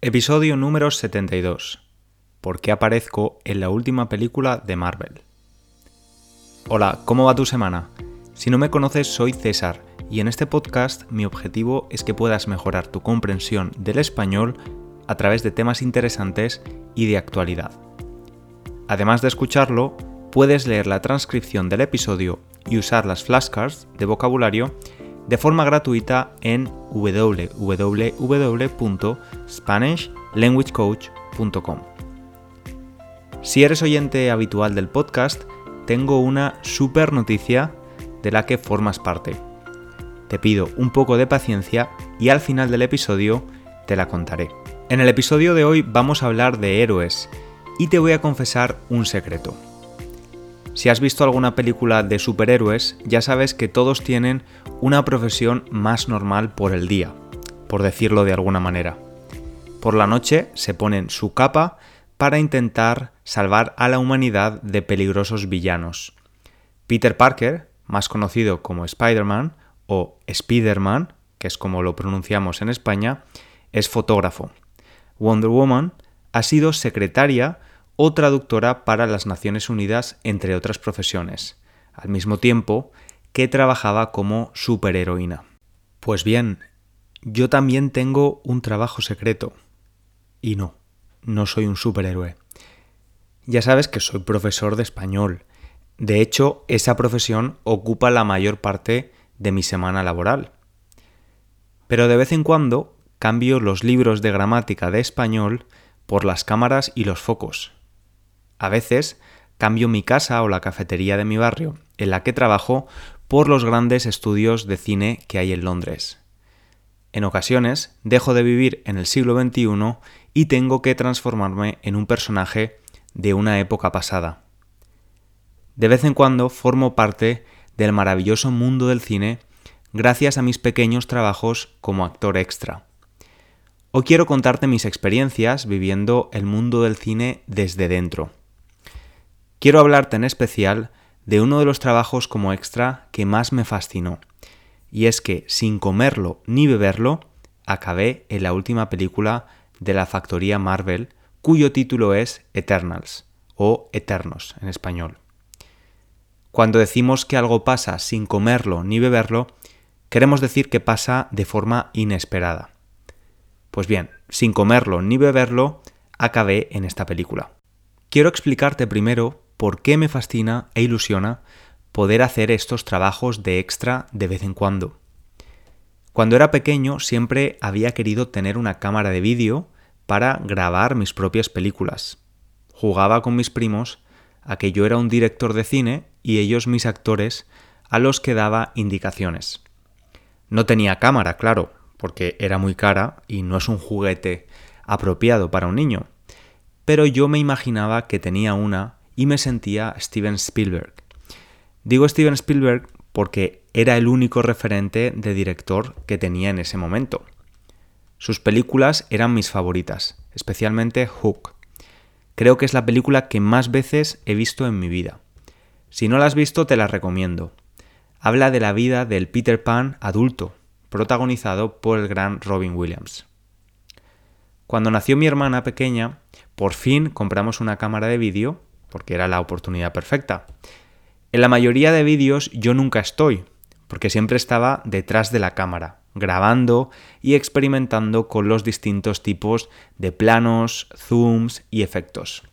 Episodio número 72. ¿Por qué aparezco en la última película de Marvel? Hola, ¿cómo va tu semana? Si no me conoces, soy César y en este podcast mi objetivo es que puedas mejorar tu comprensión del español a través de temas interesantes y de actualidad. Además de escucharlo, puedes leer la transcripción del episodio y usar las flashcards de vocabulario de forma gratuita en www.spanishlanguagecoach.com. Si eres oyente habitual del podcast, tengo una super noticia de la que formas parte. Te pido un poco de paciencia y al final del episodio te la contaré. En el episodio de hoy vamos a hablar de héroes y te voy a confesar un secreto. Si has visto alguna película de superhéroes, ya sabes que todos tienen una profesión más normal por el día, por decirlo de alguna manera. Por la noche se ponen su capa para intentar salvar a la humanidad de peligrosos villanos. Peter Parker, más conocido como Spider-Man o Spider-Man, que es como lo pronunciamos en España, es fotógrafo. Wonder Woman ha sido secretaria o traductora para las Naciones Unidas, entre otras profesiones, al mismo tiempo que trabajaba como superheroína. Pues bien, yo también tengo un trabajo secreto. Y no, no soy un superhéroe. Ya sabes que soy profesor de español. De hecho, esa profesión ocupa la mayor parte de mi semana laboral. Pero de vez en cuando cambio los libros de gramática de español por las cámaras y los focos. A veces cambio mi casa o la cafetería de mi barrio, en la que trabajo, por los grandes estudios de cine que hay en Londres. En ocasiones dejo de vivir en el siglo XXI y tengo que transformarme en un personaje de una época pasada. De vez en cuando formo parte del maravilloso mundo del cine gracias a mis pequeños trabajos como actor extra. Hoy quiero contarte mis experiencias viviendo el mundo del cine desde dentro. Quiero hablarte en especial de uno de los trabajos como extra que más me fascinó, y es que sin comerlo ni beberlo, acabé en la última película de la factoría Marvel, cuyo título es Eternals, o Eternos en español. Cuando decimos que algo pasa sin comerlo ni beberlo, queremos decir que pasa de forma inesperada. Pues bien, sin comerlo ni beberlo, acabé en esta película. Quiero explicarte primero por qué me fascina e ilusiona poder hacer estos trabajos de extra de vez en cuando. Cuando era pequeño siempre había querido tener una cámara de vídeo para grabar mis propias películas. Jugaba con mis primos a que yo era un director de cine y ellos mis actores a los que daba indicaciones. No tenía cámara, claro, porque era muy cara y no es un juguete apropiado para un niño, pero yo me imaginaba que tenía una y me sentía Steven Spielberg. Digo Steven Spielberg porque era el único referente de director que tenía en ese momento. Sus películas eran mis favoritas, especialmente Hook. Creo que es la película que más veces he visto en mi vida. Si no la has visto, te la recomiendo. Habla de la vida del Peter Pan adulto, protagonizado por el gran Robin Williams. Cuando nació mi hermana pequeña, por fin compramos una cámara de vídeo porque era la oportunidad perfecta. En la mayoría de vídeos yo nunca estoy, porque siempre estaba detrás de la cámara, grabando y experimentando con los distintos tipos de planos, zooms y efectos.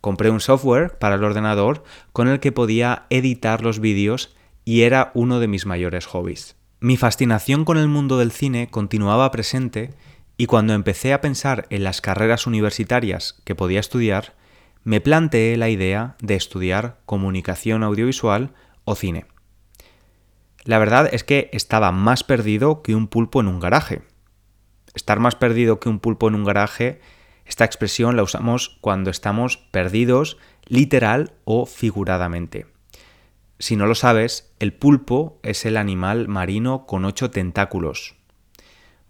Compré un software para el ordenador con el que podía editar los vídeos y era uno de mis mayores hobbies. Mi fascinación con el mundo del cine continuaba presente y cuando empecé a pensar en las carreras universitarias que podía estudiar, me planteé la idea de estudiar comunicación audiovisual o cine. La verdad es que estaba más perdido que un pulpo en un garaje. Estar más perdido que un pulpo en un garaje, esta expresión la usamos cuando estamos perdidos literal o figuradamente. Si no lo sabes, el pulpo es el animal marino con ocho tentáculos.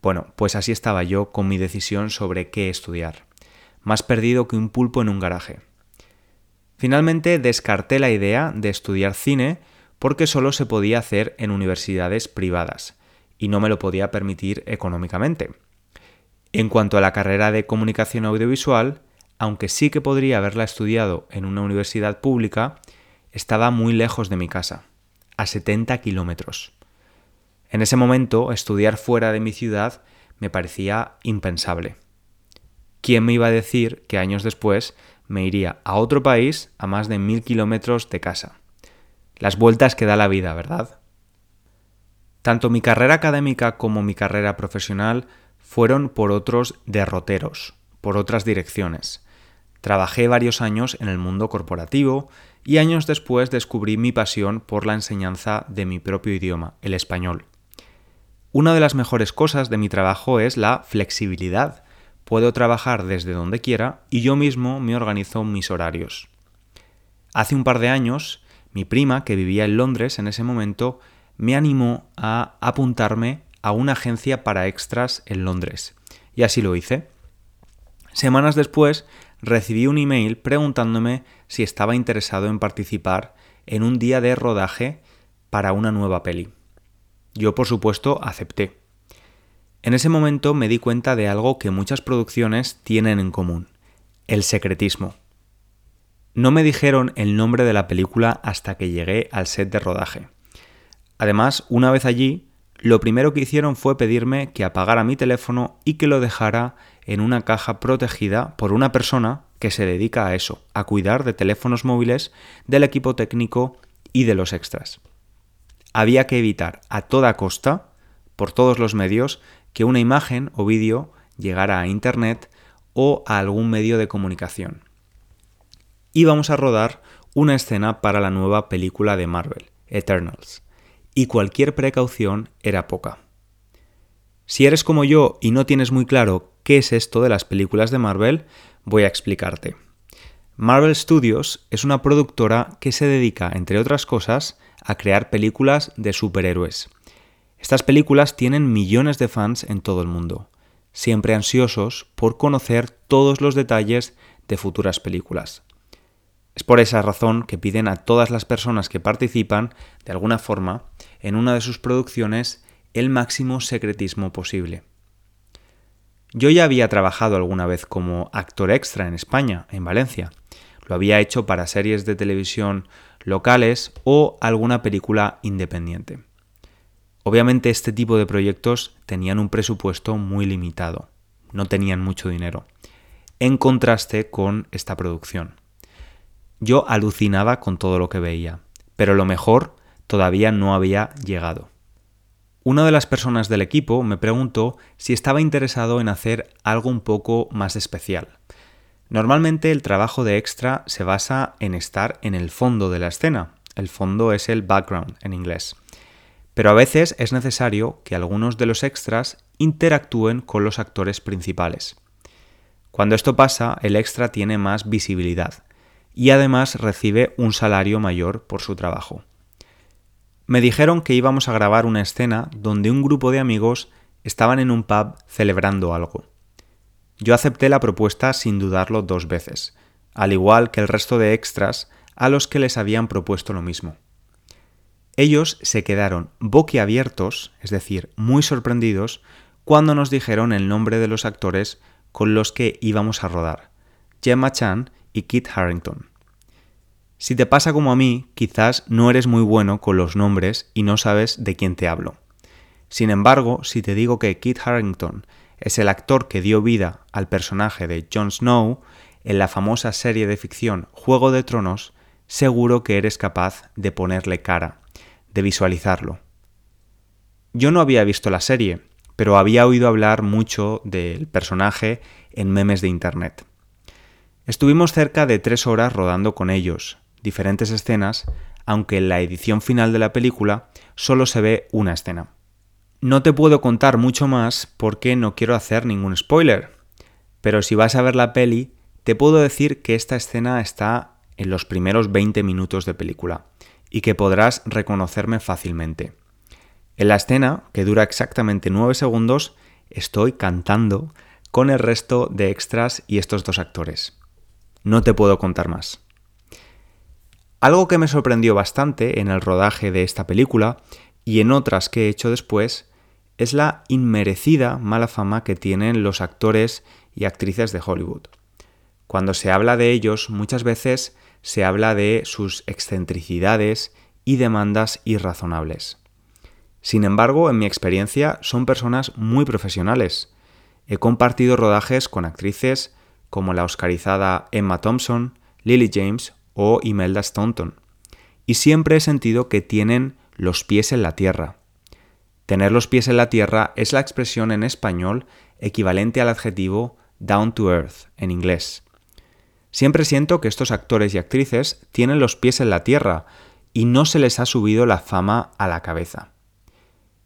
Bueno, pues así estaba yo con mi decisión sobre qué estudiar más perdido que un pulpo en un garaje. Finalmente descarté la idea de estudiar cine porque solo se podía hacer en universidades privadas y no me lo podía permitir económicamente. En cuanto a la carrera de comunicación audiovisual, aunque sí que podría haberla estudiado en una universidad pública, estaba muy lejos de mi casa, a 70 kilómetros. En ese momento, estudiar fuera de mi ciudad me parecía impensable. ¿Quién me iba a decir que años después me iría a otro país a más de mil kilómetros de casa? Las vueltas que da la vida, ¿verdad? Tanto mi carrera académica como mi carrera profesional fueron por otros derroteros, por otras direcciones. Trabajé varios años en el mundo corporativo y años después descubrí mi pasión por la enseñanza de mi propio idioma, el español. Una de las mejores cosas de mi trabajo es la flexibilidad. Puedo trabajar desde donde quiera y yo mismo me organizo mis horarios. Hace un par de años, mi prima, que vivía en Londres en ese momento, me animó a apuntarme a una agencia para extras en Londres. Y así lo hice. Semanas después recibí un email preguntándome si estaba interesado en participar en un día de rodaje para una nueva peli. Yo, por supuesto, acepté. En ese momento me di cuenta de algo que muchas producciones tienen en común, el secretismo. No me dijeron el nombre de la película hasta que llegué al set de rodaje. Además, una vez allí, lo primero que hicieron fue pedirme que apagara mi teléfono y que lo dejara en una caja protegida por una persona que se dedica a eso, a cuidar de teléfonos móviles, del equipo técnico y de los extras había que evitar a toda costa, por todos los medios, que una imagen o vídeo llegara a Internet o a algún medio de comunicación. Íbamos a rodar una escena para la nueva película de Marvel, Eternals, y cualquier precaución era poca. Si eres como yo y no tienes muy claro qué es esto de las películas de Marvel, voy a explicarte. Marvel Studios es una productora que se dedica, entre otras cosas, a crear películas de superhéroes. Estas películas tienen millones de fans en todo el mundo, siempre ansiosos por conocer todos los detalles de futuras películas. Es por esa razón que piden a todas las personas que participan, de alguna forma, en una de sus producciones el máximo secretismo posible. Yo ya había trabajado alguna vez como actor extra en España, en Valencia. Lo había hecho para series de televisión locales o alguna película independiente. Obviamente este tipo de proyectos tenían un presupuesto muy limitado, no tenían mucho dinero, en contraste con esta producción. Yo alucinaba con todo lo que veía, pero lo mejor todavía no había llegado. Una de las personas del equipo me preguntó si estaba interesado en hacer algo un poco más especial, Normalmente el trabajo de extra se basa en estar en el fondo de la escena. El fondo es el background en inglés. Pero a veces es necesario que algunos de los extras interactúen con los actores principales. Cuando esto pasa, el extra tiene más visibilidad y además recibe un salario mayor por su trabajo. Me dijeron que íbamos a grabar una escena donde un grupo de amigos estaban en un pub celebrando algo. Yo acepté la propuesta sin dudarlo dos veces, al igual que el resto de extras a los que les habían propuesto lo mismo. Ellos se quedaron boquiabiertos, es decir, muy sorprendidos, cuando nos dijeron el nombre de los actores con los que íbamos a rodar, Gemma Chan y Kit Harrington. Si te pasa como a mí, quizás no eres muy bueno con los nombres y no sabes de quién te hablo. Sin embargo, si te digo que Kit Harrington es el actor que dio vida al personaje de Jon Snow en la famosa serie de ficción Juego de Tronos, seguro que eres capaz de ponerle cara, de visualizarlo. Yo no había visto la serie, pero había oído hablar mucho del personaje en memes de Internet. Estuvimos cerca de tres horas rodando con ellos, diferentes escenas, aunque en la edición final de la película solo se ve una escena. No te puedo contar mucho más porque no quiero hacer ningún spoiler, pero si vas a ver la peli, te puedo decir que esta escena está en los primeros 20 minutos de película y que podrás reconocerme fácilmente. En la escena, que dura exactamente 9 segundos, estoy cantando con el resto de extras y estos dos actores. No te puedo contar más. Algo que me sorprendió bastante en el rodaje de esta película y en otras que he hecho después es la inmerecida mala fama que tienen los actores y actrices de Hollywood. Cuando se habla de ellos, muchas veces se habla de sus excentricidades y demandas irrazonables. Sin embargo, en mi experiencia, son personas muy profesionales. He compartido rodajes con actrices como la oscarizada Emma Thompson, Lily James o Imelda Staunton, y siempre he sentido que tienen los pies en la tierra. Tener los pies en la tierra es la expresión en español equivalente al adjetivo down to earth en inglés. Siempre siento que estos actores y actrices tienen los pies en la tierra y no se les ha subido la fama a la cabeza.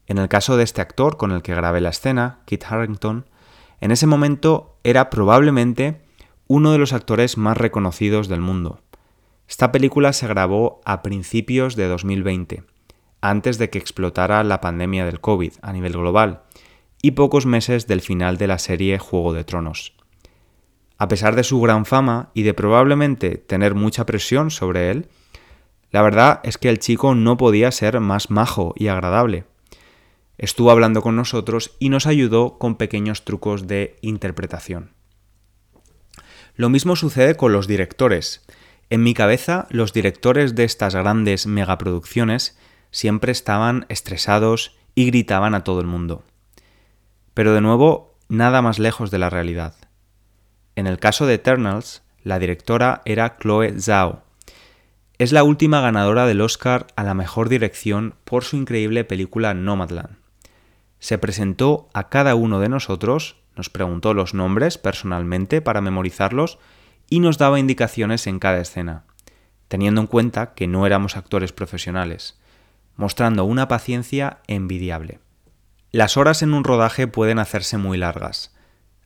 En el caso de este actor con el que grabé la escena, Kit Harrington, en ese momento era probablemente uno de los actores más reconocidos del mundo. Esta película se grabó a principios de 2020, antes de que explotara la pandemia del COVID a nivel global, y pocos meses del final de la serie Juego de Tronos. A pesar de su gran fama y de probablemente tener mucha presión sobre él, la verdad es que el chico no podía ser más majo y agradable. Estuvo hablando con nosotros y nos ayudó con pequeños trucos de interpretación. Lo mismo sucede con los directores. En mi cabeza, los directores de estas grandes megaproducciones siempre estaban estresados y gritaban a todo el mundo. Pero de nuevo, nada más lejos de la realidad. En el caso de Eternals, la directora era Chloe Zhao. Es la última ganadora del Oscar a la mejor dirección por su increíble película Nomadland. Se presentó a cada uno de nosotros, nos preguntó los nombres personalmente para memorizarlos y nos daba indicaciones en cada escena, teniendo en cuenta que no éramos actores profesionales, mostrando una paciencia envidiable. Las horas en un rodaje pueden hacerse muy largas.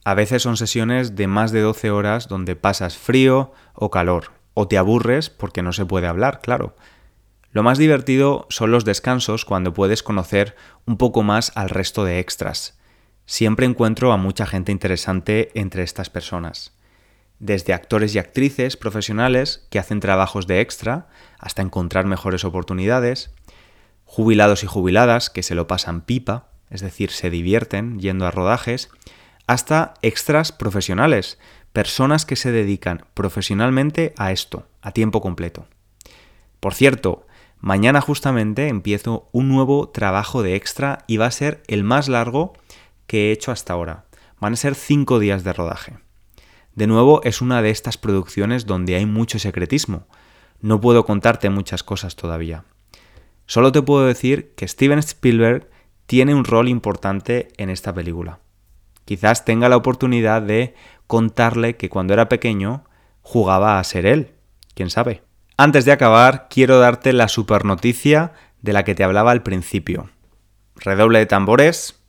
A veces son sesiones de más de 12 horas donde pasas frío o calor, o te aburres porque no se puede hablar, claro. Lo más divertido son los descansos cuando puedes conocer un poco más al resto de extras. Siempre encuentro a mucha gente interesante entre estas personas. Desde actores y actrices profesionales que hacen trabajos de extra hasta encontrar mejores oportunidades, jubilados y jubiladas que se lo pasan pipa, es decir, se divierten yendo a rodajes, hasta extras profesionales, personas que se dedican profesionalmente a esto, a tiempo completo. Por cierto, mañana justamente empiezo un nuevo trabajo de extra y va a ser el más largo que he hecho hasta ahora. Van a ser cinco días de rodaje. De nuevo, es una de estas producciones donde hay mucho secretismo. No puedo contarte muchas cosas todavía. Solo te puedo decir que Steven Spielberg tiene un rol importante en esta película. Quizás tenga la oportunidad de contarle que cuando era pequeño jugaba a ser él. ¿Quién sabe? Antes de acabar, quiero darte la super noticia de la que te hablaba al principio. Redoble de tambores.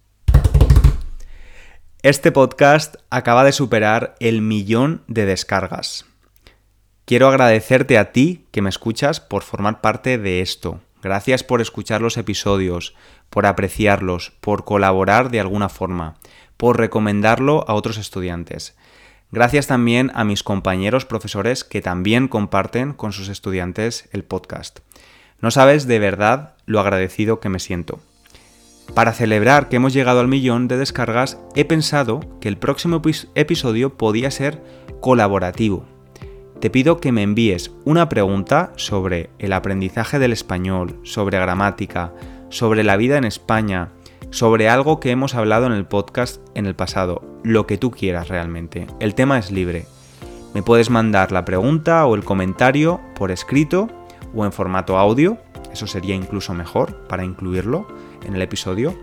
Este podcast acaba de superar el millón de descargas. Quiero agradecerte a ti que me escuchas por formar parte de esto. Gracias por escuchar los episodios, por apreciarlos, por colaborar de alguna forma, por recomendarlo a otros estudiantes. Gracias también a mis compañeros profesores que también comparten con sus estudiantes el podcast. No sabes de verdad lo agradecido que me siento. Para celebrar que hemos llegado al millón de descargas, he pensado que el próximo episodio podía ser colaborativo te pido que me envíes una pregunta sobre el aprendizaje del español, sobre gramática, sobre la vida en España, sobre algo que hemos hablado en el podcast en el pasado, lo que tú quieras realmente. El tema es libre. Me puedes mandar la pregunta o el comentario por escrito o en formato audio, eso sería incluso mejor para incluirlo en el episodio.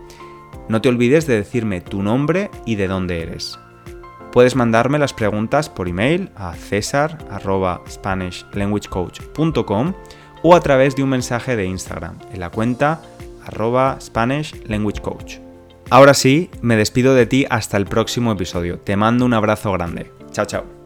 No te olvides de decirme tu nombre y de dónde eres. Puedes mandarme las preguntas por email a cesar.spanishlanguagecoach.com o a través de un mensaje de Instagram en la cuenta arroba Spanish Ahora sí, me despido de ti hasta el próximo episodio. Te mando un abrazo grande. Chao, chao.